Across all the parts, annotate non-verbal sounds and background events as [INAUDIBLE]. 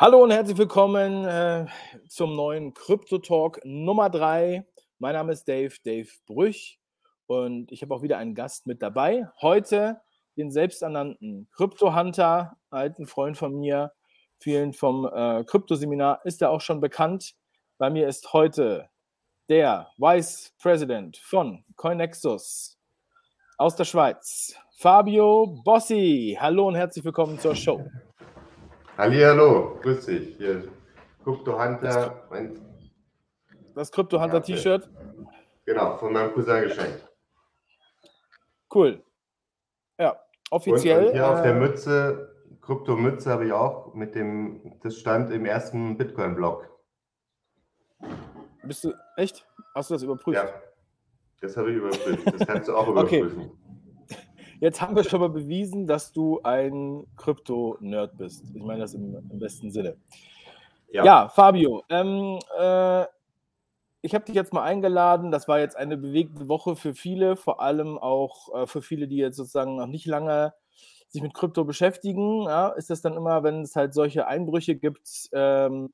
Hallo und herzlich willkommen äh, zum neuen Krypto Talk Nummer 3. Mein Name ist Dave, Dave Brüch und ich habe auch wieder einen Gast mit dabei. Heute den selbsternannten Krypto Hunter, alten Freund von mir, vielen vom äh, Krypto-Seminar, ist er auch schon bekannt. Bei mir ist heute der Vice President von CoinNexus aus der Schweiz, Fabio Bossi. Hallo und herzlich willkommen zur Show. Hallo, grüß dich. Hier Crypto Hunter. Mein das Crypto Hunter T-Shirt? Genau, von meinem Cousin geschenkt. Cool. Ja, offiziell. Und, und hier äh, auf der äh, Mütze, Krypto-Mütze habe ich auch mit dem, das stand im ersten Bitcoin-Blog. Bist du, echt? Hast du das überprüft? Ja, das habe ich überprüft. Das kannst du auch [LAUGHS] überprüfen. Okay. Jetzt haben wir schon mal bewiesen, dass du ein Krypto-Nerd bist. Ich meine das im, im besten Sinne. Ja, ja Fabio, ähm, äh, ich habe dich jetzt mal eingeladen. Das war jetzt eine bewegte Woche für viele, vor allem auch äh, für viele, die jetzt sozusagen noch nicht lange sich mit Krypto beschäftigen. Ja, ist das dann immer, wenn es halt solche Einbrüche gibt, ähm,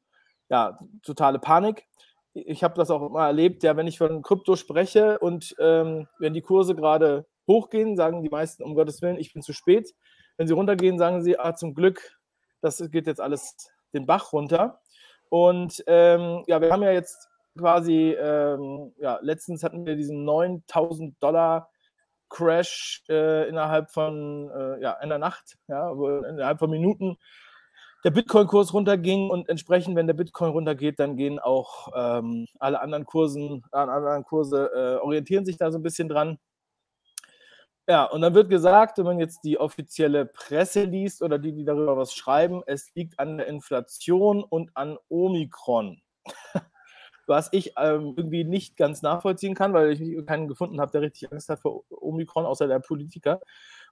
ja, totale Panik. Ich habe das auch immer erlebt, ja, wenn ich von Krypto spreche und ähm, wenn die Kurse gerade hochgehen, sagen die meisten, um Gottes Willen, ich bin zu spät. Wenn sie runtergehen, sagen sie, ah, zum Glück, das geht jetzt alles den Bach runter. Und ähm, ja, wir haben ja jetzt quasi, ähm, ja, letztens hatten wir diesen 9000 Dollar Crash äh, innerhalb von äh, ja, einer Nacht, ja, innerhalb von Minuten der Bitcoin-Kurs runterging und entsprechend, wenn der Bitcoin runtergeht, dann gehen auch ähm, alle anderen Kursen, äh, anderen Kurse äh, orientieren sich da so ein bisschen dran. Ja, und dann wird gesagt, wenn man jetzt die offizielle Presse liest oder die, die darüber was schreiben, es liegt an der Inflation und an Omikron. [LAUGHS] was ich ähm, irgendwie nicht ganz nachvollziehen kann, weil ich keinen gefunden habe, der richtig Angst hat vor Omikron, außer der Politiker.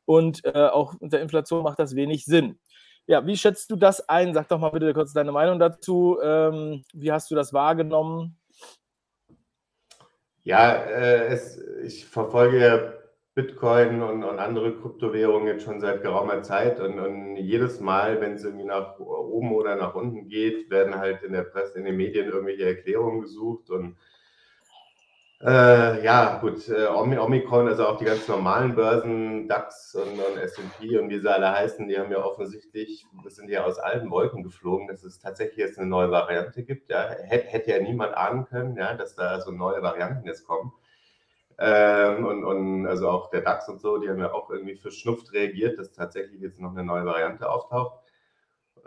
Und äh, auch mit der Inflation macht das wenig Sinn. Ja, wie schätzt du das ein? Sag doch mal bitte kurz deine Meinung dazu. Ähm, wie hast du das wahrgenommen? Ja, äh, es, ich verfolge Bitcoin und, und, andere Kryptowährungen jetzt schon seit geraumer Zeit und, und jedes Mal, wenn es irgendwie nach oben oder nach unten geht, werden halt in der Presse, in den Medien irgendwelche Erklärungen gesucht und äh, ja, gut, äh, Omikron, also auch die ganz normalen Börsen, DAX und, und S&P und wie sie alle heißen, die haben ja offensichtlich, das sind ja aus allen Wolken geflogen, dass es tatsächlich jetzt eine neue Variante gibt. Ja. Hätte, hätte ja niemand ahnen können, ja, dass da so neue Varianten jetzt kommen. Ähm, und, und also auch der DAX und so, die haben ja auch irgendwie verschnupft reagiert, dass tatsächlich jetzt noch eine neue Variante auftaucht.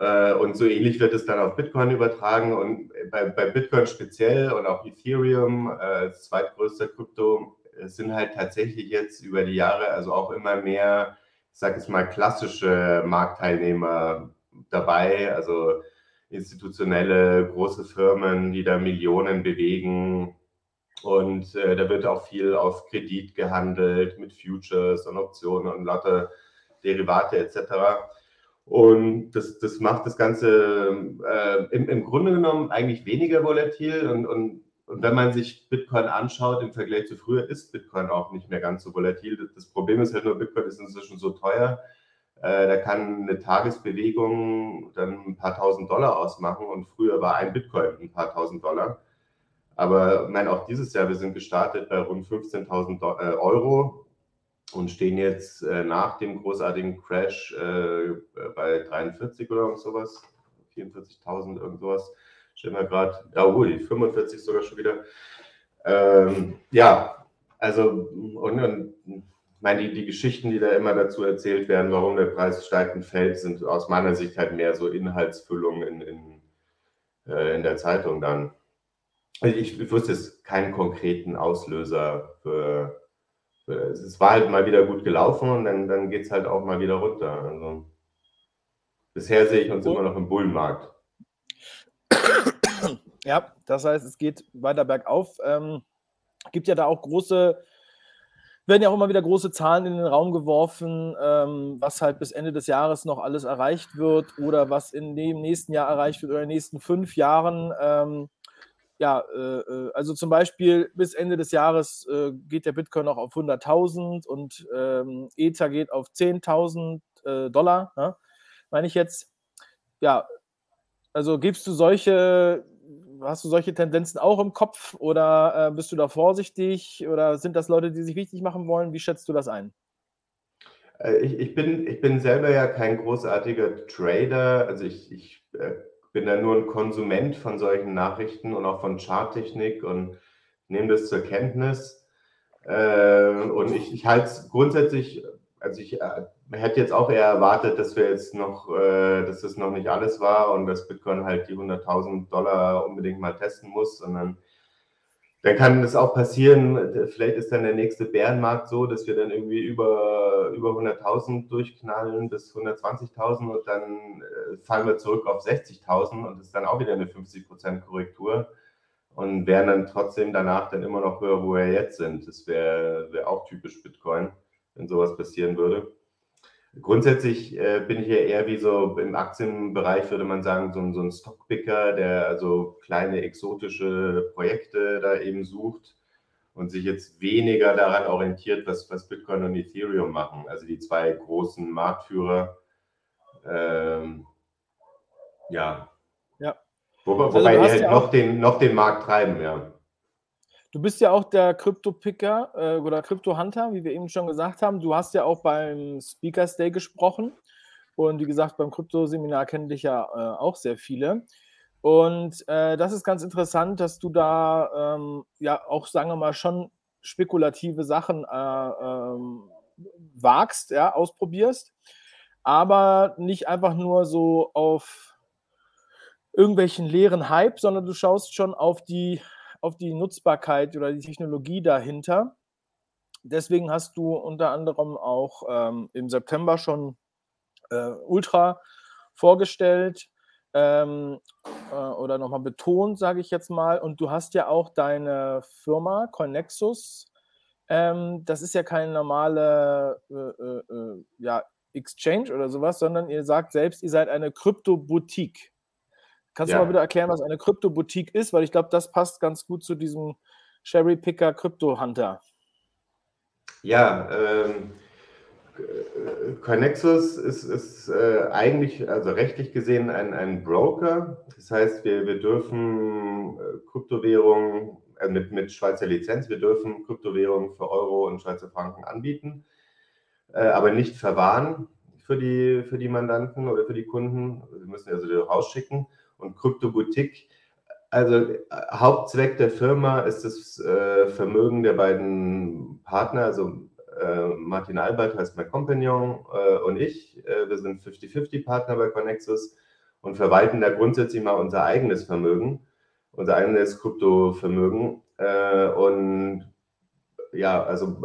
Äh, und so ähnlich wird es dann auf Bitcoin übertragen und bei, bei Bitcoin speziell und auch Ethereum, äh, als zweitgrößter Krypto, sind halt tatsächlich jetzt über die Jahre also auch immer mehr, ich sage es mal, klassische Marktteilnehmer dabei, also institutionelle große Firmen, die da Millionen bewegen, und äh, da wird auch viel auf Kredit gehandelt mit Futures und Optionen und lauter Derivate etc. Und das, das macht das Ganze äh, im, im Grunde genommen eigentlich weniger volatil. Und, und, und wenn man sich Bitcoin anschaut im Vergleich zu früher, ist Bitcoin auch nicht mehr ganz so volatil. Das Problem ist halt nur, Bitcoin ist inzwischen so teuer. Äh, da kann eine Tagesbewegung dann ein paar tausend Dollar ausmachen. Und früher war ein Bitcoin ein paar tausend Dollar. Aber meine, auch dieses Jahr, wir sind gestartet bei rund 15.000 äh, Euro und stehen jetzt äh, nach dem großartigen Crash äh, bei 43 oder sowas, 44.000 irgend sowas. Stehen wir gerade, ja, ui, 45 sogar schon wieder. Ähm, ja, also, und, und meine, die, die Geschichten, die da immer dazu erzählt werden, warum der Preis steigt und fällt, sind aus meiner Sicht halt mehr so Inhaltsfüllungen in, in, äh, in der Zeitung dann. Also ich, ich wusste es keinen konkreten Auslöser für, für, es war halt mal wieder gut gelaufen und dann, dann geht es halt auch mal wieder runter. Also bisher sehe ich uns oh. immer noch im Bullenmarkt. Ja, das heißt, es geht weiter bergauf. Ähm, gibt ja da auch große, werden ja auch immer wieder große Zahlen in den Raum geworfen, ähm, was halt bis Ende des Jahres noch alles erreicht wird oder was in dem nächsten Jahr erreicht wird oder in den nächsten fünf Jahren. Ähm, ja, äh, äh, also zum Beispiel bis Ende des Jahres äh, geht der Bitcoin noch auf 100.000 und ähm, Ether geht auf 10.000 äh, Dollar, ne? meine ich jetzt. Ja, Also gibst du solche, hast du solche Tendenzen auch im Kopf oder äh, bist du da vorsichtig oder sind das Leute, die sich wichtig machen wollen? Wie schätzt du das ein? Äh, ich, ich, bin, ich bin selber ja kein großartiger Trader. Also ich, ich bin da nur ein Konsument von solchen Nachrichten und auch von Charttechnik und nehme das zur Kenntnis. Äh, und ich, ich halte es grundsätzlich, also ich äh, hätte jetzt auch eher erwartet, dass wir jetzt noch, äh, dass das noch nicht alles war und dass Bitcoin halt die 100.000 Dollar unbedingt mal testen muss, sondern dann kann es auch passieren, vielleicht ist dann der nächste Bärenmarkt so, dass wir dann irgendwie über, über 100.000 durchknallen bis 120.000 und dann äh, fallen wir zurück auf 60.000 und ist dann auch wieder eine 50% Korrektur und wären dann trotzdem danach dann immer noch höher, wo wir jetzt sind. Das wäre wär auch typisch Bitcoin, wenn sowas passieren würde. Grundsätzlich äh, bin ich ja eher wie so im Aktienbereich, würde man sagen, so, so ein Stockpicker, der also kleine exotische Projekte da eben sucht und sich jetzt weniger daran orientiert, was, was Bitcoin und Ethereum machen, also die zwei großen Marktführer. Ähm, ja. Ja. Wobei, also wobei die halt ja noch, den, noch den Markt treiben, ja. Du bist ja auch der Krypto-Picker äh, oder Krypto-Hunter, wie wir eben schon gesagt haben. Du hast ja auch beim Speakers Day gesprochen. Und wie gesagt, beim Krypto-Seminar kennen dich ja äh, auch sehr viele. Und äh, das ist ganz interessant, dass du da ähm, ja auch, sagen wir mal, schon spekulative Sachen äh, ähm, wagst, ja, ausprobierst, aber nicht einfach nur so auf irgendwelchen leeren Hype, sondern du schaust schon auf die auf die Nutzbarkeit oder die Technologie dahinter. Deswegen hast du unter anderem auch ähm, im September schon äh, Ultra vorgestellt ähm, äh, oder nochmal betont, sage ich jetzt mal. Und du hast ja auch deine Firma Connexus. Ähm, das ist ja keine normale äh, äh, äh ja, Exchange oder sowas, sondern ihr sagt selbst, ihr seid eine Krypto-Boutique. Kannst ja. du mal bitte erklären, was eine Krypto-Boutique ist? Weil ich glaube, das passt ganz gut zu diesem Sherry Picker Krypto Hunter. Ja, ähm, Connexus ist, ist äh, eigentlich, also rechtlich gesehen, ein, ein Broker. Das heißt, wir, wir dürfen äh, Kryptowährungen äh, mit, mit Schweizer Lizenz, wir dürfen Kryptowährungen für Euro und Schweizer Franken anbieten, äh, aber nicht verwahren für die, für die Mandanten oder für die Kunden. Wir müssen also die rausschicken und Kryptoboutique. Also äh, Hauptzweck der Firma ist das äh, Vermögen der beiden Partner, also äh, Martin Albert heißt mein Kompagnon äh, und ich. Äh, wir sind 50-50 Partner bei Connexus und verwalten da grundsätzlich mal unser eigenes Vermögen, unser eigenes Kryptovermögen. Äh, und ja, also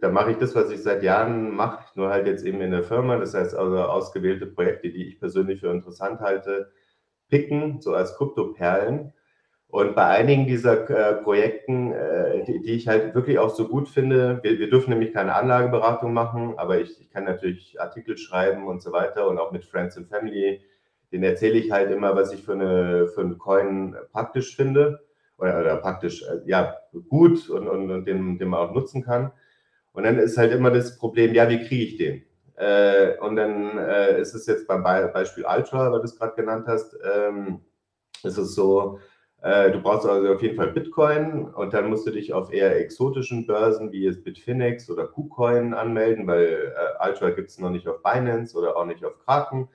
da mache ich das, was ich seit Jahren mache, nur halt jetzt eben in der Firma. Das heißt also ausgewählte Projekte, die ich persönlich für interessant halte, picken, so als Kryptoperlen. Und bei einigen dieser äh, Projekten, äh, die, die, ich halt wirklich auch so gut finde, wir, wir dürfen nämlich keine Anlageberatung machen, aber ich, ich, kann natürlich Artikel schreiben und so weiter und auch mit Friends and Family, den erzähle ich halt immer, was ich für, eine, für einen Coin praktisch finde oder, oder praktisch, äh, ja, gut und, und, und den, den man auch nutzen kann. Und dann ist halt immer das Problem, ja, wie kriege ich den? Äh, und dann äh, ist es jetzt beim Beispiel Ultra, weil du es gerade genannt hast, ähm, ist es so, äh, du brauchst also auf jeden Fall Bitcoin und dann musst du dich auf eher exotischen Börsen wie jetzt Bitfinex oder KuCoin anmelden, weil äh, Ultra gibt es noch nicht auf Binance oder auch nicht auf Kraken.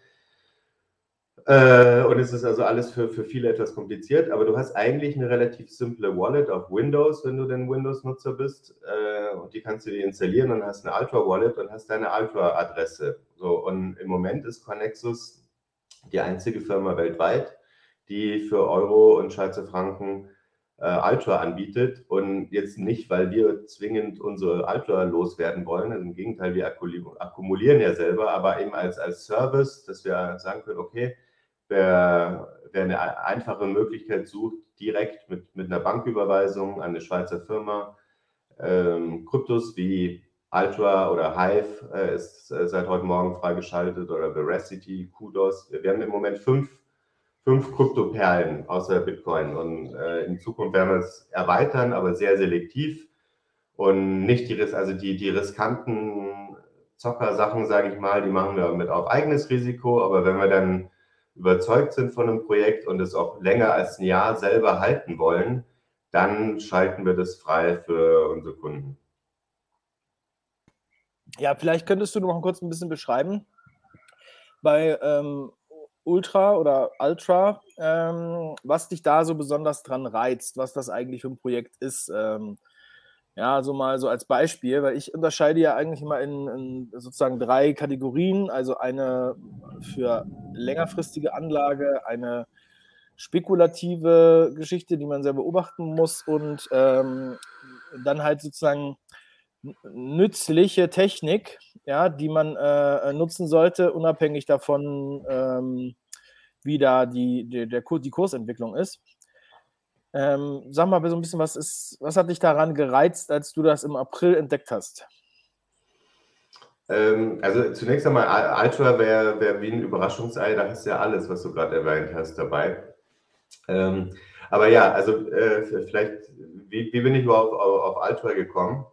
Äh, und es ist also alles für, für viele etwas kompliziert, aber du hast eigentlich eine relativ simple Wallet auf Windows, wenn du denn Windows-Nutzer bist. Äh, und die kannst du dir installieren und hast eine Ultra-Wallet und hast deine Ultra-Adresse. So, und im Moment ist Connexus die einzige Firma weltweit, die für Euro und Schweizer Franken äh, Ultra anbietet. Und jetzt nicht, weil wir zwingend unsere Ultra loswerden wollen. Also Im Gegenteil, wir akkumulieren ja selber, aber eben als, als Service, dass wir sagen können, okay, wer, wer eine einfache Möglichkeit sucht, direkt mit, mit einer Banküberweisung an eine Schweizer Firma ähm, Kryptos wie Ultra oder Hive äh, ist äh, seit heute Morgen freigeschaltet oder Veracity, Kudos. Wir haben im Moment fünf, fünf Kryptoperlen außer Bitcoin und äh, in Zukunft werden wir es erweitern, aber sehr selektiv und nicht die, also die, die riskanten Zocker-Sachen, sage ich mal, die machen wir mit auf eigenes Risiko, aber wenn wir dann überzeugt sind von einem Projekt und es auch länger als ein Jahr selber halten wollen, dann schalten wir das frei für unsere Kunden. Ja, vielleicht könntest du noch kurz ein bisschen beschreiben, bei ähm, Ultra oder Ultra, ähm, was dich da so besonders dran reizt, was das eigentlich für ein Projekt ist. Ähm, ja, so mal so als Beispiel, weil ich unterscheide ja eigentlich immer in, in, sozusagen drei Kategorien. Also eine für längerfristige Anlage, eine spekulative Geschichte, die man sehr beobachten muss und ähm, dann halt sozusagen nützliche Technik, ja, die man äh, nutzen sollte, unabhängig davon, ähm, wie da die, die, der, die Kursentwicklung ist. Ähm, sag mal so ein bisschen, was ist, was hat dich daran gereizt, als du das im April entdeckt hast? Ähm, also zunächst einmal, Ultra wäre wär wie ein Überraschungsei, da hast du ja alles, was du gerade erwähnt hast, dabei. Ähm, aber ja, also äh, vielleicht, wie, wie, bin ich überhaupt auf, auf Ultra gekommen?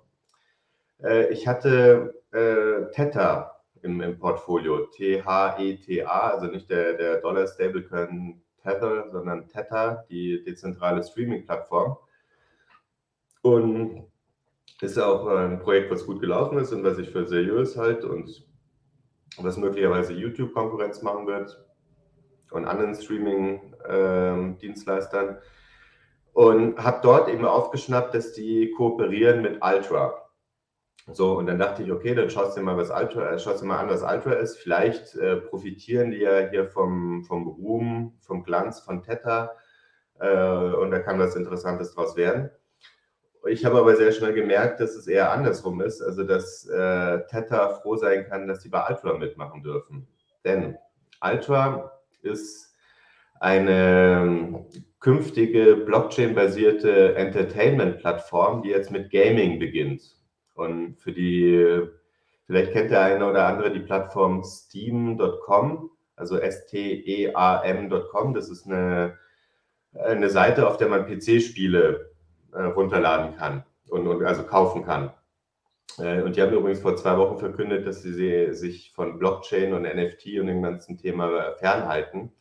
Äh, ich hatte äh, Theta im, im Portfolio, T-H-E-T-A, also nicht der, der Dollar Stablecoin Tether, sondern Theta, die dezentrale Streaming-Plattform. Und ist auch ein Projekt, was gut gelaufen ist und was ich für seriös halte und was möglicherweise YouTube Konkurrenz machen wird und anderen Streaming-Dienstleistern. Und habe dort eben aufgeschnappt, dass die kooperieren mit Ultra. So, und dann dachte ich, okay, dann schaust du dir mal, was Ultra, äh, schaust dir mal an, was Ultra ist. Vielleicht äh, profitieren die ja hier vom, vom Ruhm, vom Glanz von Theta äh, und da kann was Interessantes draus werden. Ich habe aber sehr schnell gemerkt, dass es eher andersrum ist, also dass äh, Theta froh sein kann, dass sie bei Ultra mitmachen dürfen. Denn Ultra ist eine künftige Blockchain-basierte Entertainment-Plattform, die jetzt mit Gaming beginnt. Und für die, vielleicht kennt der eine oder andere die Plattform steam.com, also S-T-E-A-M.com. Das ist eine, eine Seite, auf der man PC-Spiele äh, runterladen kann und, und, also kaufen kann. Äh, und die haben übrigens vor zwei Wochen verkündet, dass sie sich von Blockchain und NFT und dem ganzen Thema fernhalten.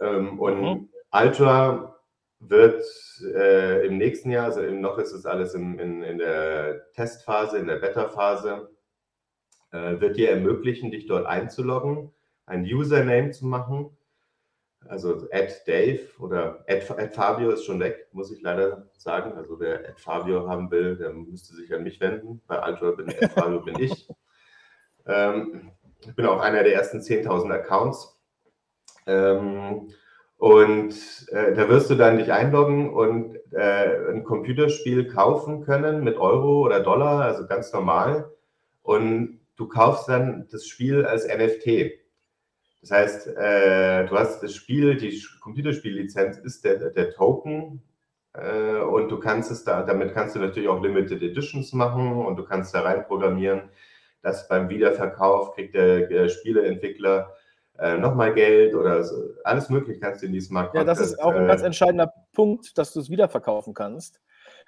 Ähm, und mhm. Ultra wird äh, im nächsten Jahr, also noch ist es alles in, in, in der Testphase, in der Beta-Phase, äh, wird dir ermöglichen, dich dort einzuloggen, ein Username zu machen. Also at Dave oder at, at Fabio ist schon weg, muss ich leider sagen. Also wer at Fabio haben will, der müsste sich an mich wenden. Bei Altor bin at Fabio bin ich. Ähm, ich bin auch einer der ersten 10.000 Accounts. Ähm, und äh, da wirst du dann dich einloggen und äh, ein Computerspiel kaufen können mit Euro oder Dollar, also ganz normal. Und du kaufst dann das Spiel als NFT. Das heißt, äh, du hast das Spiel, die Computerspiellizenz ist der, der Token äh, und du kannst es da, damit kannst du natürlich auch Limited Editions machen und du kannst da rein programmieren, dass beim Wiederverkauf kriegt der, der Spieleentwickler äh, nochmal Geld oder so. alles mögliche kannst du in diesem Markt. Ja, das ist auch ein ganz äh, entscheidender Punkt, dass du es wiederverkaufen kannst.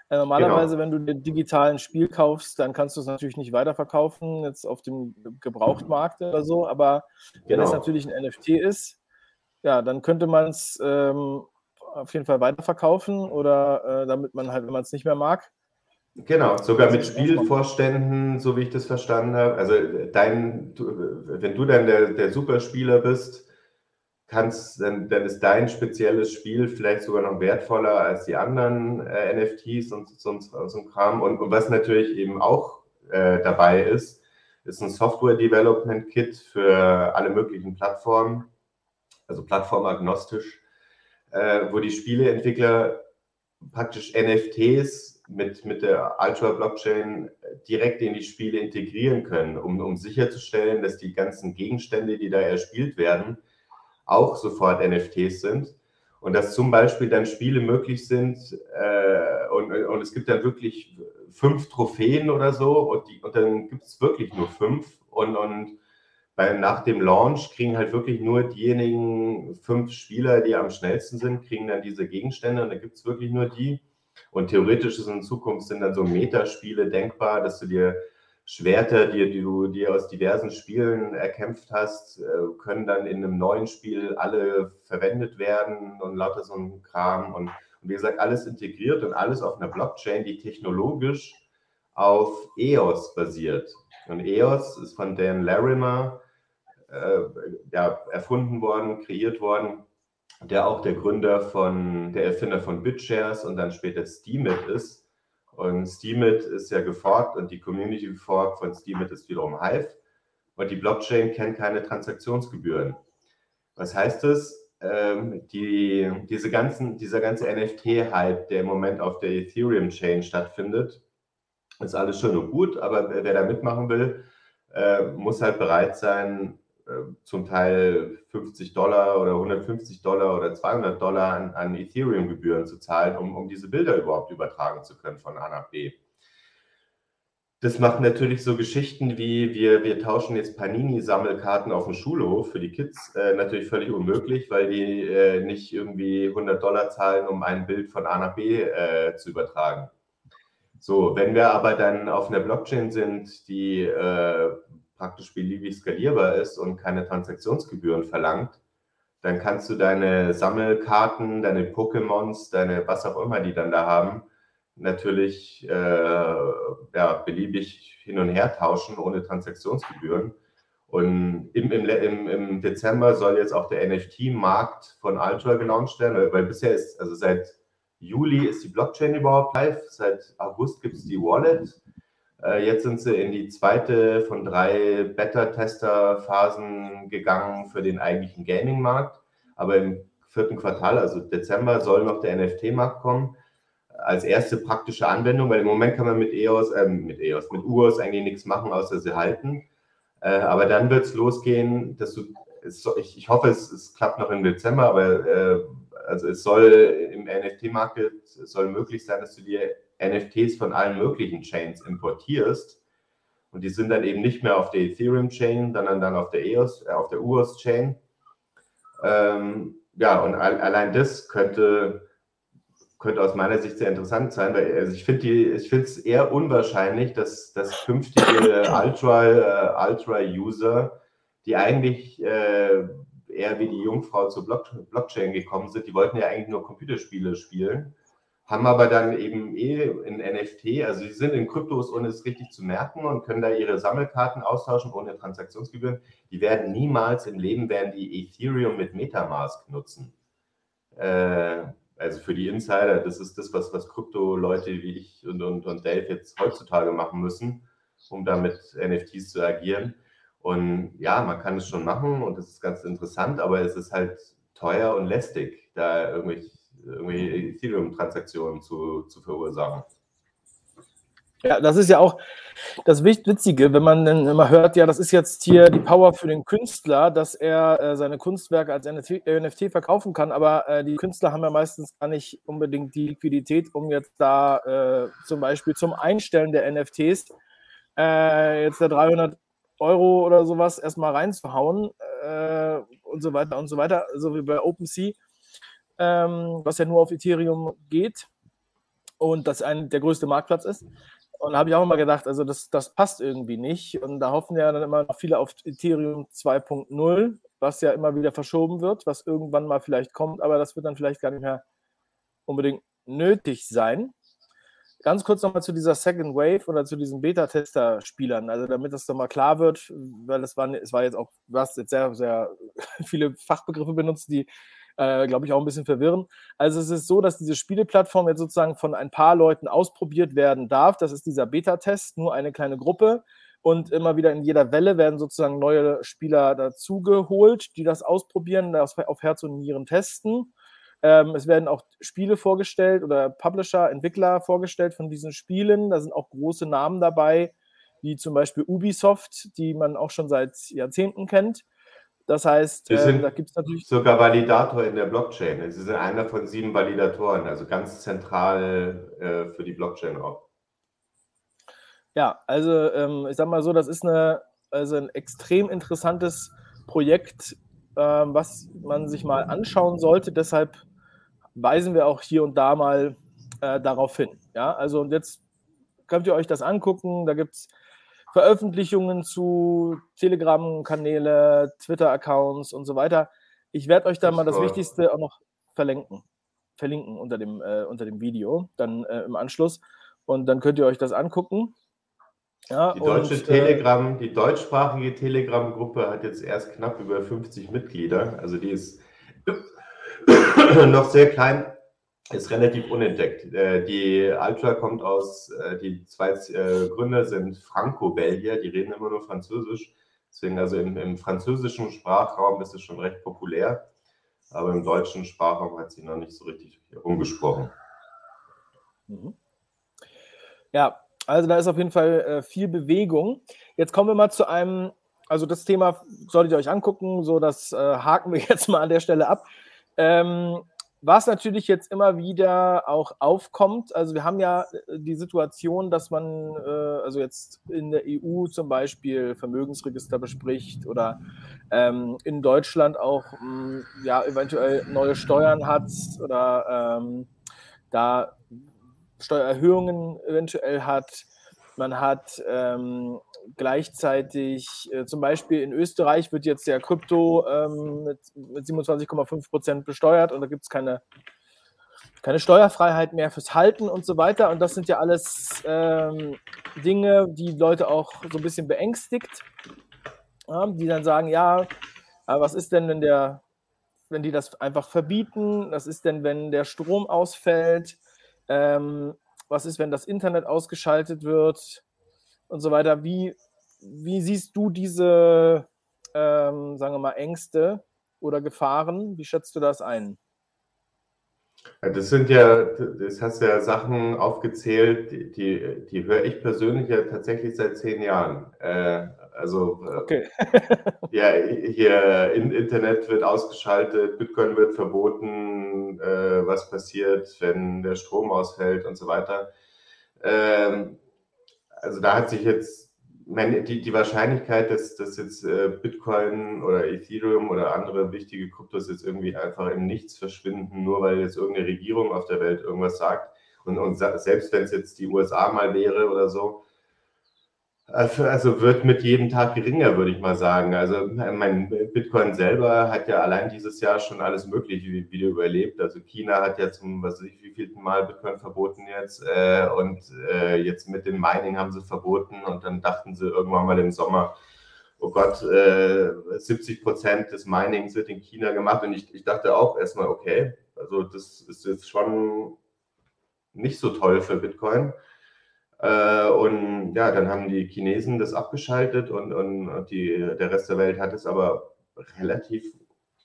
Äh, normalerweise, genau. wenn du den digitalen Spiel kaufst, dann kannst du es natürlich nicht weiterverkaufen, jetzt auf dem Gebrauchtmarkt oder so, aber wenn es genau. natürlich ein NFT ist, ja, dann könnte man es ähm, auf jeden Fall weiterverkaufen oder äh, damit man halt, wenn man es nicht mehr mag, Genau, sogar mit Spielvorständen, so wie ich das verstanden habe. Also dein, wenn du dann der, der Superspieler bist, kannst, dann, dann ist dein spezielles Spiel vielleicht sogar noch wertvoller als die anderen äh, NFTs und so, so, so ein Kram. Und, und, was natürlich eben auch äh, dabei ist, ist ein Software Development Kit für alle möglichen Plattformen, also plattformagnostisch, äh, wo die Spieleentwickler praktisch NFTs mit, mit der Ultra-Blockchain direkt in die Spiele integrieren können, um, um sicherzustellen, dass die ganzen Gegenstände, die da erspielt werden, auch sofort NFTs sind. Und dass zum Beispiel dann Spiele möglich sind äh, und, und es gibt dann wirklich fünf Trophäen oder so und, die, und dann gibt es wirklich nur fünf. Und, und bei, nach dem Launch kriegen halt wirklich nur diejenigen fünf Spieler, die am schnellsten sind, kriegen dann diese Gegenstände und da gibt es wirklich nur die. Und theoretisch ist in Zukunft sind dann so Metaspiele denkbar, dass du dir Schwerter, die, du dir aus diversen Spielen erkämpft hast, äh, können dann in einem neuen Spiel alle verwendet werden und lauter so ein Kram. Und, und wie gesagt, alles integriert und alles auf einer Blockchain, die technologisch auf EOS basiert. Und EOS ist von Dan Larimer äh, ja, erfunden worden, kreiert worden, der auch der Gründer von, der Erfinder von BitShares und dann später Steemit ist und Steemit ist ja geforkt und die Community Fork von Steemit ist wiederum Hive. Und die Blockchain kennt keine Transaktionsgebühren. Was heißt das? Ähm, die, diese ganzen, dieser ganze NFT-Hype, der im Moment auf der Ethereum-Chain stattfindet, ist alles schön und gut, aber wer da mitmachen will, äh, muss halt bereit sein, zum Teil 50 Dollar oder 150 Dollar oder 200 Dollar an, an Ethereum-Gebühren zu zahlen, um, um diese Bilder überhaupt übertragen zu können von A nach B. Das macht natürlich so Geschichten wie wir, wir tauschen jetzt Panini-Sammelkarten auf dem Schulhof für die Kids äh, natürlich völlig unmöglich, weil die äh, nicht irgendwie 100 Dollar zahlen, um ein Bild von A nach B äh, zu übertragen. So, wenn wir aber dann auf einer Blockchain sind, die äh, praktisch beliebig skalierbar ist und keine Transaktionsgebühren verlangt, dann kannst du deine Sammelkarten, deine Pokémons, deine was auch immer die dann da haben, natürlich äh, ja, beliebig hin und her tauschen ohne Transaktionsgebühren. Und im, im, im Dezember soll jetzt auch der NFT-Markt von Ultra gelauncht werden, weil bisher ist, also seit Juli ist die Blockchain überhaupt live, seit August gibt es die Wallet. Äh, jetzt sind sie in die zweite von drei Beta-Tester-Phasen gegangen für den eigentlichen Gaming-Markt. Aber im vierten Quartal, also Dezember, soll noch der NFT-Markt kommen. Als erste praktische Anwendung, weil im Moment kann man mit EOS, äh, mit EOS, mit UOS eigentlich nichts machen, außer sie halten. Äh, aber dann wird es losgehen, dass du, es, ich, ich, hoffe, es, es, klappt noch im Dezember, aber äh, also es soll im NFT-Markt soll möglich sein, dass du dir NFTs von allen möglichen Chains importierst. Und die sind dann eben nicht mehr auf der Ethereum-Chain, sondern dann auf der EOS, äh, auf der UOS-Chain. Ähm, ja, und allein das könnte, könnte aus meiner Sicht sehr interessant sein, weil also ich finde es eher unwahrscheinlich, dass, dass künftige [COUGHS] Ultra, äh, Ultra-User, die eigentlich äh, eher wie die Jungfrau zur Block Blockchain gekommen sind, die wollten ja eigentlich nur Computerspiele spielen haben aber dann eben eh in NFT, also sie sind in Kryptos, ohne es richtig zu merken und können da ihre Sammelkarten austauschen ohne Transaktionsgebühren. Die werden niemals im Leben werden die Ethereum mit Metamask nutzen. Äh, also für die Insider, das ist das, was, was Krypto-Leute wie ich und, und, und Dave jetzt heutzutage machen müssen, um damit NFTs zu agieren. Und ja, man kann es schon machen und das ist ganz interessant, aber es ist halt teuer und lästig, da irgendwelche irgendwie Ethereum-Transaktionen zu, zu verursachen. Ja, das ist ja auch das Witzige, wenn man dann immer hört, ja, das ist jetzt hier die Power für den Künstler, dass er äh, seine Kunstwerke als NFT, NFT verkaufen kann, aber äh, die Künstler haben ja meistens gar nicht unbedingt die Liquidität, um jetzt da äh, zum Beispiel zum Einstellen der NFTs äh, jetzt da 300 Euro oder sowas erstmal reinzuhauen äh, und so weiter und so weiter, so wie bei OpenSea ähm, was ja nur auf Ethereum geht und das ein, der größte Marktplatz ist. Und da habe ich auch immer gedacht, also das, das passt irgendwie nicht. Und da hoffen ja dann immer noch viele auf Ethereum 2.0, was ja immer wieder verschoben wird, was irgendwann mal vielleicht kommt, aber das wird dann vielleicht gar nicht mehr unbedingt nötig sein. Ganz kurz nochmal zu dieser Second Wave oder zu diesen Beta-Tester-Spielern, also damit das nochmal klar wird, weil es war, es war jetzt auch, du hast jetzt sehr, sehr [LAUGHS] viele Fachbegriffe benutzt, die äh, glaube ich, auch ein bisschen verwirren. Also es ist so, dass diese Spieleplattform jetzt sozusagen von ein paar Leuten ausprobiert werden darf. Das ist dieser Beta-Test, nur eine kleine Gruppe. Und immer wieder in jeder Welle werden sozusagen neue Spieler dazugeholt, die das ausprobieren, das auf Herz und Nieren testen. Ähm, es werden auch Spiele vorgestellt oder Publisher, Entwickler vorgestellt von diesen Spielen. Da sind auch große Namen dabei, wie zum Beispiel Ubisoft, die man auch schon seit Jahrzehnten kennt. Das heißt, äh, da gibt es natürlich. Sogar Validator in der Blockchain. Sie sind einer von sieben Validatoren, also ganz zentral äh, für die Blockchain auch. Ja, also ähm, ich sag mal so, das ist eine, also ein extrem interessantes Projekt, ähm, was man sich mal anschauen sollte. Deshalb weisen wir auch hier und da mal äh, darauf hin. Ja, also jetzt könnt ihr euch das angucken. Da gibt es Veröffentlichungen zu Telegram-Kanäle, Twitter-Accounts und so weiter. Ich werde euch da mal das Wichtigste auch noch verlinken, verlinken unter dem, äh, unter dem Video, dann äh, im Anschluss. Und dann könnt ihr euch das angucken. Ja, die deutsche und, äh, Telegram, die deutschsprachige Telegram-Gruppe hat jetzt erst knapp über 50 Mitglieder. Also die ist [COUGHS] noch sehr klein, ist relativ unentdeckt. Äh, die Ultra kommt aus, äh, die zwei Gründer sind Franco-Belgier, die reden immer nur Französisch. Deswegen also im, im französischen Sprachraum ist es schon recht populär, aber im deutschen Sprachraum hat sie noch nicht so richtig umgesprochen. Mhm. Ja, also da ist auf jeden Fall äh, viel Bewegung. Jetzt kommen wir mal zu einem, also das Thema solltet ihr euch angucken, so das äh, haken wir [LAUGHS] jetzt mal an der Stelle ab. Ähm, was natürlich jetzt immer wieder auch aufkommt, also wir haben ja äh, die Situation, dass man äh, also jetzt in der EU zum Beispiel Vermögensregister bespricht oder ähm, in Deutschland auch mh, hm, ja eventuell neue Steuern hat oder ähm, da Steuererhöhungen eventuell hat. Man hat ähm, gleichzeitig, äh, zum Beispiel in Österreich wird jetzt der Krypto ähm, mit, mit 27,5 Prozent besteuert und da gibt es keine, keine Steuerfreiheit mehr fürs Halten und so weiter. Und das sind ja alles ähm, Dinge, die Leute auch so ein bisschen beängstigt, ja, die dann sagen, ja, aber was ist denn, wenn der, wenn die das einfach verbieten? Was ist denn, wenn der Strom ausfällt? Ähm, was ist, wenn das Internet ausgeschaltet wird und so weiter. Wie, wie siehst du diese, ähm, sagen wir mal, Ängste oder Gefahren? Wie schätzt du das ein? Ja, das sind ja, das hast ja Sachen aufgezählt, die, die, höre ich persönlich ja tatsächlich seit zehn Jahren. Äh, also äh, okay. [LAUGHS] ja, hier in, Internet wird ausgeschaltet, Bitcoin wird verboten, äh, was passiert, wenn der Strom ausfällt und so weiter. Ähm, also da hat sich jetzt meine, die, die Wahrscheinlichkeit, dass, dass jetzt äh, Bitcoin oder Ethereum oder andere wichtige Kryptos jetzt irgendwie einfach im Nichts verschwinden, nur weil jetzt irgendeine Regierung auf der Welt irgendwas sagt. Und, und selbst wenn es jetzt die USA mal wäre oder so, also, also wird mit jedem Tag geringer, würde ich mal sagen. Also mein Bitcoin selber hat ja allein dieses Jahr schon alles Mögliche wieder überlebt. Also China hat ja zum, was weiß ich, wie vielten Mal Bitcoin verboten jetzt. Äh, und äh, jetzt mit dem Mining haben sie verboten und dann dachten sie irgendwann mal im Sommer, oh Gott, äh, 70 Prozent des Minings wird in China gemacht. Und ich, ich dachte auch erstmal, okay, also das ist jetzt schon nicht so toll für Bitcoin. Äh, und ja, dann haben die Chinesen das abgeschaltet und, und die, der Rest der Welt hat es aber relativ,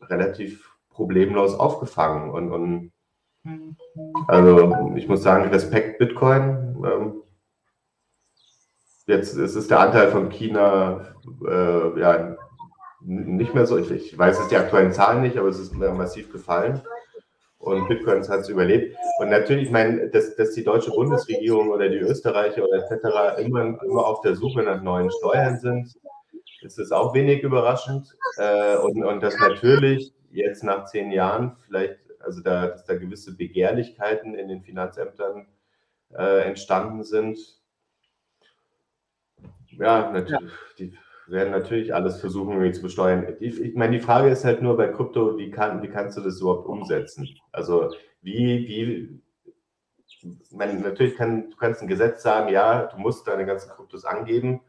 relativ problemlos aufgefangen. Und, und also ich muss sagen, Respekt Bitcoin. Ähm, jetzt ist es der Anteil von China äh, ja nicht mehr so. Ich, ich weiß jetzt die aktuellen Zahlen nicht, aber es ist massiv gefallen und Bitcoins hat es überlebt. Und natürlich, ich meine, dass, dass die deutsche Bundesregierung oder die Österreicher oder etc. Immer, immer auf der Suche nach neuen Steuern sind, ist es auch wenig überraschend. Äh, und, und dass natürlich jetzt nach zehn Jahren vielleicht, also da, dass da gewisse Begehrlichkeiten in den Finanzämtern äh, entstanden sind. Ja, natürlich. Ja. Die, werden natürlich alles versuchen, irgendwie zu besteuern. Ich meine, die Frage ist halt nur bei Krypto, wie, kann, wie kannst du das überhaupt umsetzen? Also wie, wie, meine, natürlich kann, du kannst ein Gesetz sagen, ja, du musst deine ganzen Kryptos angeben,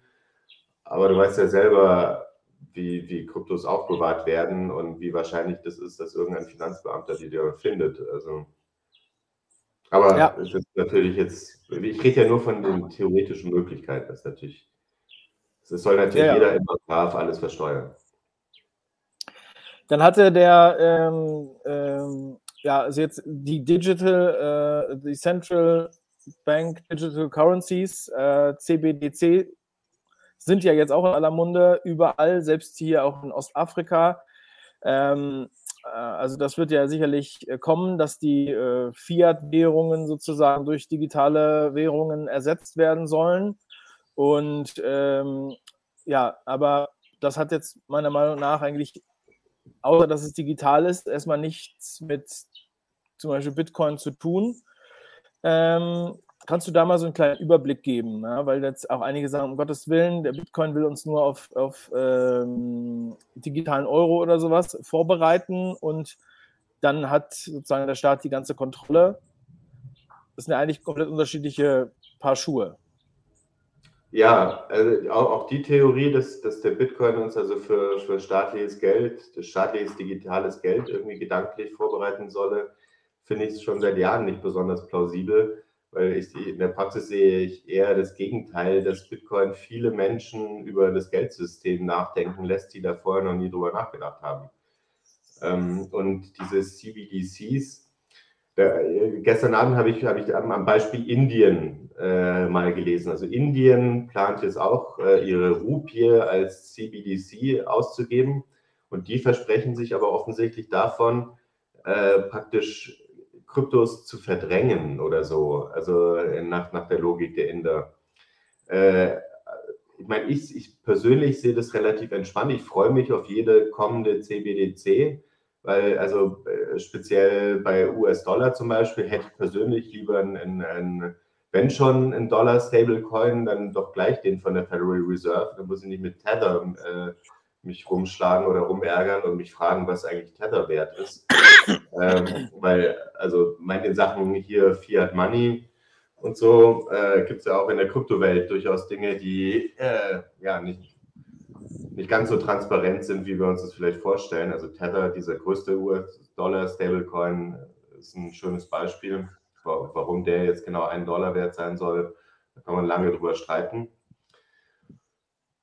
aber du weißt ja selber, wie, wie Kryptos aufbewahrt werden und wie wahrscheinlich das ist, dass irgendein Finanzbeamter die dir findet. Also, aber ja. das ist natürlich jetzt, ich rede ja nur von den theoretischen Möglichkeiten, das ist natürlich es soll natürlich ja, jeder immer brav alles versteuern. Dann hatte der, ähm, ähm, ja, also jetzt die Digital, äh, die Central Bank Digital Currencies, äh, CBDC, sind ja jetzt auch in aller Munde, überall, selbst hier auch in Ostafrika. Ähm, äh, also das wird ja sicherlich äh, kommen, dass die äh, Fiat-Währungen sozusagen durch digitale Währungen ersetzt werden sollen. Und ähm, ja, aber das hat jetzt meiner Meinung nach eigentlich, außer dass es digital ist, erstmal nichts mit zum Beispiel Bitcoin zu tun. Ähm, kannst du da mal so einen kleinen Überblick geben? Ja? Weil jetzt auch einige sagen, um Gottes Willen, der Bitcoin will uns nur auf, auf ähm, digitalen Euro oder sowas vorbereiten und dann hat sozusagen der Staat die ganze Kontrolle. Das sind ja eigentlich komplett unterschiedliche Paar Schuhe. Ja, also auch, auch, die Theorie, dass, dass der Bitcoin uns also für, für staatliches Geld, das staatliches digitales Geld irgendwie gedanklich vorbereiten solle, finde ich schon seit Jahren nicht besonders plausibel, weil ich in der Praxis sehe ich eher das Gegenteil, dass Bitcoin viele Menschen über das Geldsystem nachdenken lässt, die da vorher noch nie drüber nachgedacht haben. Ähm, und diese CBDCs, gestern Abend habe ich, habe ich am Beispiel Indien äh, mal gelesen. Also Indien plant jetzt auch, äh, ihre Rupie als CBDC auszugeben. Und die versprechen sich aber offensichtlich davon, äh, praktisch Kryptos zu verdrängen oder so. Also nach, nach der Logik der Inder. Äh, ich meine, ich, ich persönlich sehe das relativ entspannt. Ich freue mich auf jede kommende CBDC weil also äh, speziell bei US-Dollar zum Beispiel hätte ich persönlich lieber einen, einen wenn schon ein Dollar-Stablecoin, dann doch gleich den von der Federal Reserve. Dann muss ich nicht mit Tether äh, mich rumschlagen oder rumärgern und mich fragen, was eigentlich Tether wert ist. [COUGHS] ähm, weil, also meint Sachen hier Fiat Money und so äh, gibt es ja auch in der Kryptowelt durchaus Dinge, die äh, ja nicht nicht ganz so transparent sind, wie wir uns das vielleicht vorstellen. Also Tether, dieser größte US-Dollar-Stablecoin, ist ein schönes Beispiel. Warum der jetzt genau einen Dollar wert sein soll, da kann man lange drüber streiten.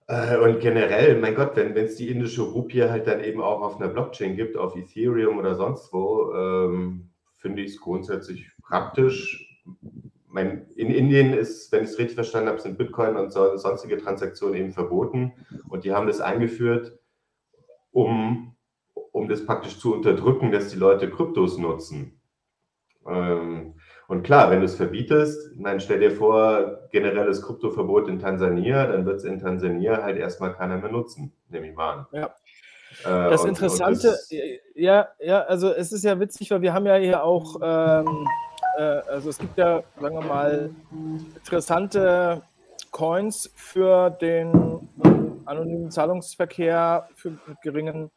Äh, und generell, mein Gott, wenn es die indische Rupie halt dann eben auch auf einer Blockchain gibt, auf Ethereum oder sonst wo, ähm, finde ich es grundsätzlich praktisch mein, in Indien ist, wenn ich es richtig verstanden habe, sind Bitcoin und so, sonstige Transaktionen eben verboten. Und die haben das eingeführt, um, um das praktisch zu unterdrücken, dass die Leute Kryptos nutzen. Ähm, und klar, wenn du es verbietest, dann stell dir vor, generelles Kryptoverbot in Tansania, dann wird es in Tansania halt erstmal keiner mehr nutzen, nehme ich mal an. Ja. Äh, das und, Interessante, und das, ja, ja, also es ist ja witzig, weil wir haben ja hier auch ähm, äh, also es gibt ja, sagen wir mal, interessante Coins für den anonymen Zahlungsverkehr für, mit geringen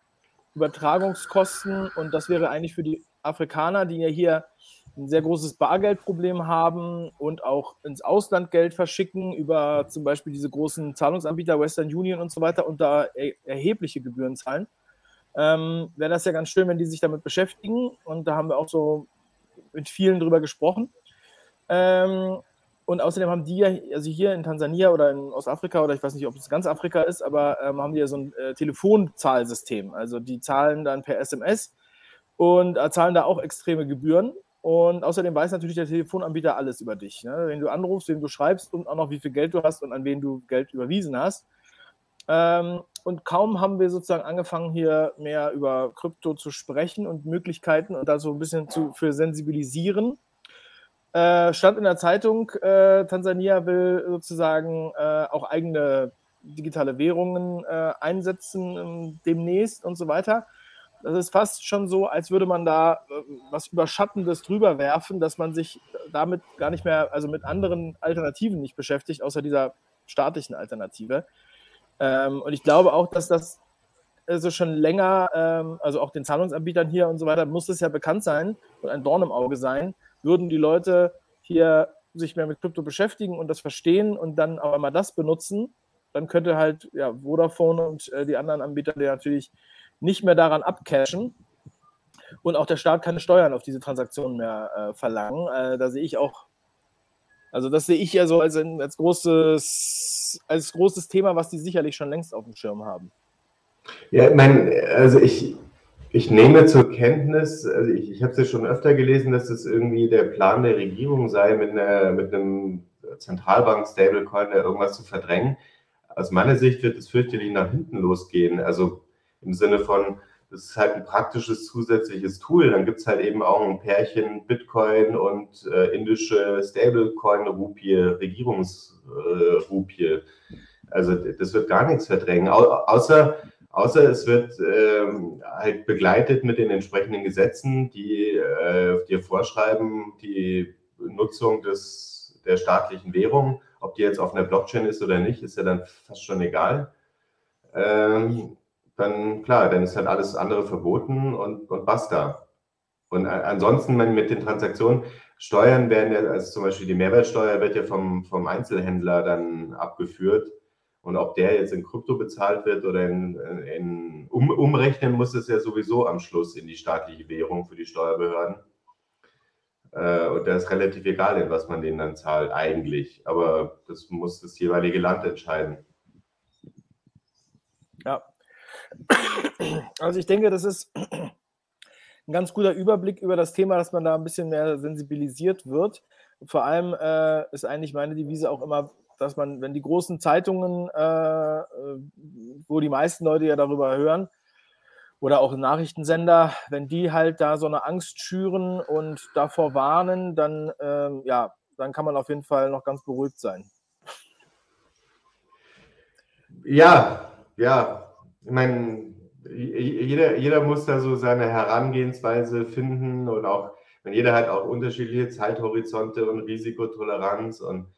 Übertragungskosten. Und das wäre eigentlich für die Afrikaner, die ja hier ein sehr großes Bargeldproblem haben und auch ins Ausland Geld verschicken über zum Beispiel diese großen Zahlungsanbieter Western Union und so weiter und da er erhebliche Gebühren zahlen. Ähm, wäre das ja ganz schön, wenn die sich damit beschäftigen. Und da haben wir auch so mit vielen drüber gesprochen. Ähm, und außerdem haben die ja, also hier in Tansania oder in Ostafrika oder ich weiß nicht, ob es ganz Afrika ist, aber ähm, haben die ja so ein äh, Telefonzahlsystem. Also die zahlen dann per SMS und äh, zahlen da auch extreme Gebühren. Und außerdem weiß natürlich der Telefonanbieter alles über dich. Ne? Wenn du anrufst, wem du schreibst und auch noch wie viel Geld du hast und an wen du Geld überwiesen hast. Ähm, und kaum haben wir sozusagen angefangen, hier mehr über Krypto zu sprechen und Möglichkeiten und da so ein bisschen zu, für sensibilisieren. Äh, stand in der Zeitung, äh, Tansania will sozusagen äh, auch eigene digitale Währungen äh, einsetzen ähm, demnächst und so weiter. Das ist fast schon so, als würde man da äh, was Überschattendes drüber werfen, dass man sich damit gar nicht mehr, also mit anderen Alternativen nicht beschäftigt, außer dieser staatlichen Alternative. Ähm, und ich glaube auch, dass das also schon länger, ähm, also auch den Zahlungsanbietern hier und so weiter, muss es ja bekannt sein und ein Dorn im Auge sein, würden die Leute hier sich mehr mit Krypto beschäftigen und das verstehen und dann auch einmal das benutzen, dann könnte halt ja, Vodafone und äh, die anderen Anbieter die natürlich nicht mehr daran abcashen und auch der Staat keine Steuern auf diese Transaktionen mehr äh, verlangen. Äh, da sehe ich auch also das sehe ich ja so als, ein, als, großes, als großes Thema, was die sicherlich schon längst auf dem Schirm haben. Ja, ich meine, also ich, ich nehme zur Kenntnis, also ich, ich habe es ja schon öfter gelesen, dass es irgendwie der Plan der Regierung sei, mit, einer, mit einem Zentralbank-Stablecoin irgendwas zu verdrängen. Aus meiner Sicht wird es fürchterlich nach hinten losgehen. Also im Sinne von, das ist halt ein praktisches zusätzliches Tool. Dann gibt es halt eben auch ein Pärchen Bitcoin und äh, indische Stablecoin-Rupie, Regierungsrupie. Äh, also das wird gar nichts verdrängen, Au außer, außer es wird ähm, halt begleitet mit den entsprechenden Gesetzen, die äh, dir vorschreiben, die Nutzung des der staatlichen Währung. Ob die jetzt auf einer Blockchain ist oder nicht, ist ja dann fast schon egal. Ähm, dann klar, dann ist halt alles andere verboten und, und basta. Und ansonsten mit den Transaktionen, Steuern werden ja, also zum Beispiel die Mehrwertsteuer wird ja vom, vom Einzelhändler dann abgeführt. Und ob der jetzt in Krypto bezahlt wird oder in, in um, umrechnen muss es ja sowieso am Schluss in die staatliche Währung für die Steuerbehörden. Äh, und da ist relativ egal, in was man denen dann zahlt, eigentlich. Aber das muss das jeweilige Land entscheiden. Ja. [CLEARS THROAT] Also ich denke, das ist [CLEARS THROAT] ein ganz guter Überblick über das Thema, dass man da ein bisschen mehr sensibilisiert wird. Vor allem äh, ist eigentlich meine Devise auch immer, dass man, wenn die großen Zeitungen, äh, äh, wo die meisten Leute ja darüber hören, oder auch Nachrichtensender, wenn die halt da so eine Angst schüren und davor warnen, dann, ähm, ja, dann kann man auf jeden Fall noch ganz beruhigt sein. Ja, ja. Ich meine, jeder, jeder muss da so seine Herangehensweise finden und auch, wenn jeder hat auch unterschiedliche Zeithorizonte und Risikotoleranz und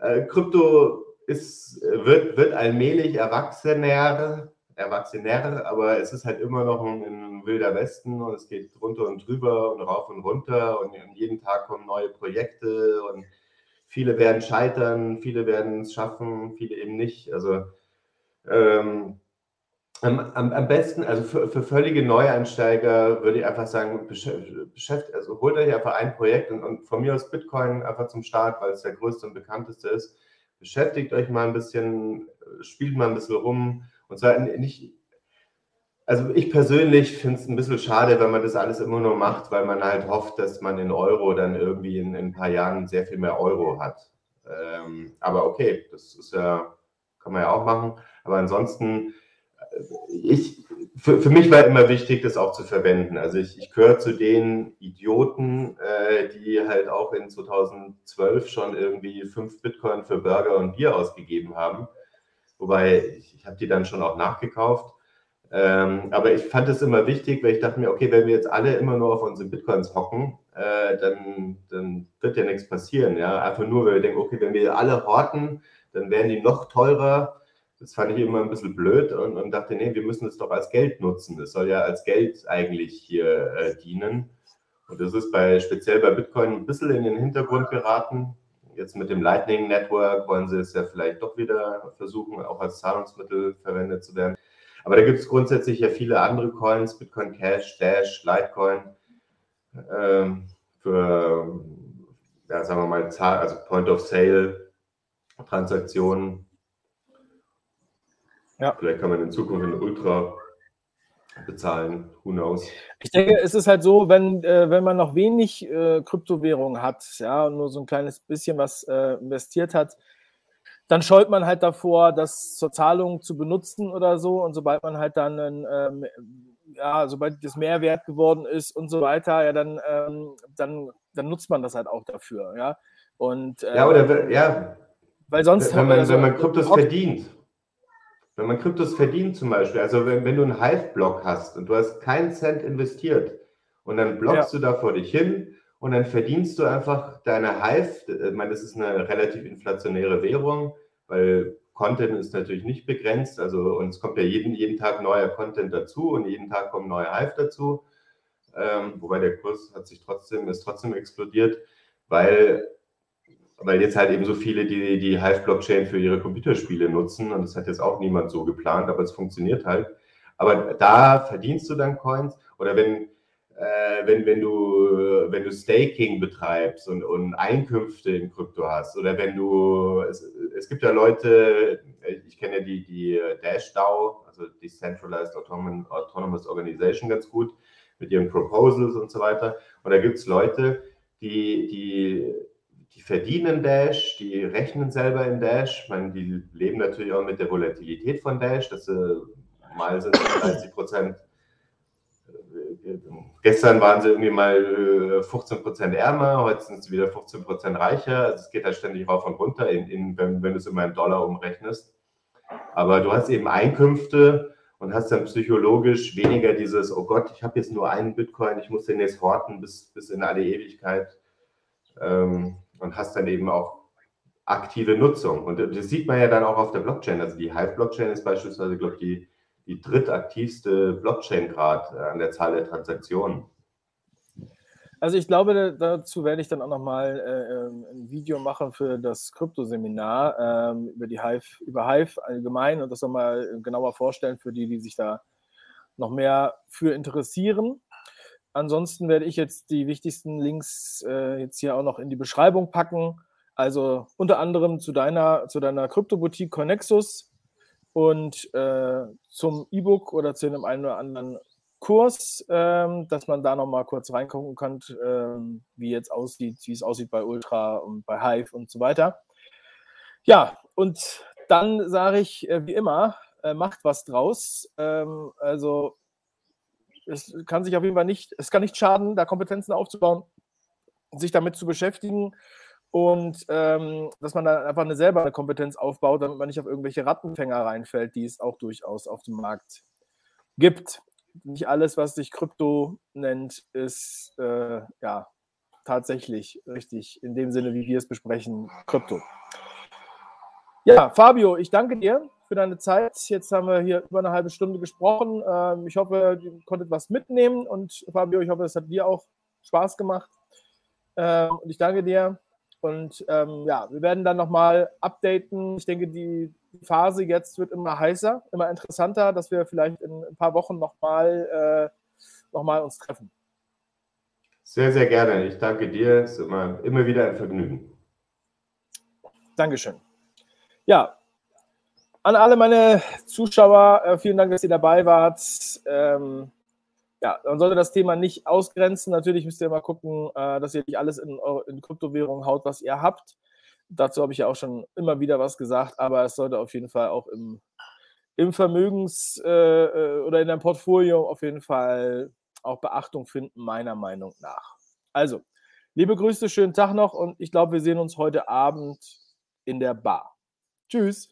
äh, Krypto ist, wird, wird allmählich erwachsener, erwachsener, aber es ist halt immer noch ein, ein, wilder Westen und es geht drunter und drüber und rauf und runter und jeden Tag kommen neue Projekte und viele werden scheitern, viele werden es schaffen, viele eben nicht. Also ähm, am, am, am, besten, also für, für, völlige Neueinsteiger würde ich einfach sagen, beschäftigt, also holt euch einfach ein Projekt und, und, von mir aus Bitcoin einfach zum Start, weil es der größte und bekannteste ist. Beschäftigt euch mal ein bisschen, spielt mal ein bisschen rum und zwar nicht, also ich persönlich finde es ein bisschen schade, wenn man das alles immer nur macht, weil man halt hofft, dass man in Euro dann irgendwie in, in ein paar Jahren sehr viel mehr Euro hat. Ähm, aber okay, das ist ja, kann man ja auch machen. Aber ansonsten ich, für, für mich war immer wichtig, das auch zu verwenden. Also ich, ich gehöre zu den Idioten, äh, die halt auch in 2012 schon irgendwie fünf Bitcoin für Burger und Bier ausgegeben haben. Wobei ich, ich habe die dann schon auch nachgekauft. Ähm, aber ich fand es immer wichtig, weil ich dachte mir, okay, wenn wir jetzt alle immer nur auf unsere Bitcoins hocken, äh, dann, dann wird ja nichts passieren. Ja? Einfach nur, weil wir denken, okay, wenn wir alle horten, dann werden die noch teurer das fand ich immer ein bisschen blöd und, und dachte, nee, wir müssen es doch als Geld nutzen. Es soll ja als Geld eigentlich hier äh, dienen. Und das ist bei, speziell bei Bitcoin ein bisschen in den Hintergrund geraten. Jetzt mit dem Lightning Network wollen sie es ja vielleicht doch wieder versuchen, auch als Zahlungsmittel verwendet zu werden. Aber da gibt es grundsätzlich ja viele andere Coins, Bitcoin Cash, Dash, Litecoin, ähm, für, ja, sagen wir mal, also Point of Sale Transaktionen. Ja. Vielleicht kann man in Zukunft in Ultra bezahlen, who knows. Ich denke, es ist halt so, wenn, äh, wenn man noch wenig äh, Kryptowährung hat, ja, und nur so ein kleines bisschen was äh, investiert hat, dann scheut man halt davor, das zur Zahlung zu benutzen oder so. Und sobald man halt dann, ähm, ja, sobald das Mehrwert geworden ist und so weiter, ja, dann, ähm, dann, dann nutzt man das halt auch dafür, ja. Und, ja, oder ja, weil sonst wenn man, also, wenn man Kryptos verdient wenn man Kryptos verdient zum Beispiel, also wenn, wenn du einen Hive-Block hast und du hast keinen Cent investiert und dann blockst ja. du da vor dich hin und dann verdienst du einfach deine Hive, ich meine, das ist eine relativ inflationäre Währung, weil Content ist natürlich nicht begrenzt, also und es kommt ja jeden, jeden Tag neuer Content dazu und jeden Tag kommen neue Hive dazu, ähm, wobei der Kurs hat sich trotzdem, ist trotzdem explodiert, weil weil jetzt halt eben so viele die, die Hive-Blockchain für ihre Computerspiele nutzen und das hat jetzt auch niemand so geplant, aber es funktioniert halt. Aber da verdienst du dann Coins oder wenn, äh, wenn, wenn, du, wenn du Staking betreibst und, und Einkünfte in Krypto hast oder wenn du, es, es gibt ja Leute, ich kenne ja die, die Dash DAO, also Decentralized Autonomous Organization ganz gut mit ihren Proposals und so weiter. Und da gibt es Leute, die, die die verdienen Dash, die rechnen selber in Dash. Ich meine, die leben natürlich auch mit der Volatilität von Dash, dass sie mal sind 30 Prozent. Gestern waren sie irgendwie mal 15 äh, Prozent ärmer, heute sind sie wieder 15 Prozent reicher. Also es geht halt ständig rauf und runter, in, in, wenn, wenn du es immer in Dollar umrechnest. Aber du hast eben Einkünfte und hast dann psychologisch weniger dieses, oh Gott, ich habe jetzt nur einen Bitcoin, ich muss den jetzt horten bis, bis in alle Ewigkeit. Ähm, und hast dann eben auch aktive Nutzung. Und das sieht man ja dann auch auf der Blockchain. Also die Hive-Blockchain ist beispielsweise, glaube ich, die, die drittaktivste Blockchain gerade äh, an der Zahl der Transaktionen. Also ich glaube, dazu werde ich dann auch nochmal äh, ähm, ein Video machen für das Kryptoseminar ähm, über die Hive, über Hive allgemein und das nochmal genauer vorstellen für die, die sich da noch mehr für interessieren. Ansonsten werde ich jetzt die wichtigsten Links äh, jetzt hier auch noch in die Beschreibung packen. Also unter anderem zu deiner, zu deiner Kryptoboutique Connexus und äh, zum E-Book oder zu einem einen oder anderen Kurs, ähm, dass man da nochmal kurz reingucken kann, ähm, wie jetzt aussieht, wie es aussieht bei Ultra und bei Hive und so weiter. Ja, und dann sage ich äh, wie immer, äh, macht was draus. Ähm, also es kann sich auf jeden Fall nicht, es kann nicht schaden, da Kompetenzen aufzubauen, sich damit zu beschäftigen und ähm, dass man dann einfach eine selber eine Kompetenz aufbaut, damit man nicht auf irgendwelche Rattenfänger reinfällt, die es auch durchaus auf dem Markt gibt. Nicht alles, was sich Krypto nennt, ist äh, ja tatsächlich richtig in dem Sinne, wie wir es besprechen, Krypto. Ja, Fabio, ich danke dir für deine Zeit. Jetzt haben wir hier über eine halbe Stunde gesprochen. Ähm, ich hoffe, ihr konntet was mitnehmen und Fabio, ich hoffe, es hat dir auch Spaß gemacht. Ähm, und ich danke dir. Und ähm, ja, wir werden dann nochmal updaten. Ich denke, die Phase jetzt wird immer heißer, immer interessanter, dass wir vielleicht in ein paar Wochen nochmal äh, noch uns treffen. Sehr, sehr gerne. Ich danke dir. Es ist immer, immer wieder ein Vergnügen. Dankeschön. Ja, an alle meine Zuschauer, äh, vielen Dank, dass ihr dabei wart. Ähm, ja, man sollte das Thema nicht ausgrenzen. Natürlich müsst ihr mal gucken, äh, dass ihr nicht alles in, in Kryptowährungen haut, was ihr habt. Dazu habe ich ja auch schon immer wieder was gesagt, aber es sollte auf jeden Fall auch im, im Vermögens- äh, äh oder in deinem Portfolio auf jeden Fall auch Beachtung finden, meiner Meinung nach. Also, liebe Grüße, schönen Tag noch und ich glaube, wir sehen uns heute Abend in der Bar. Tschüss.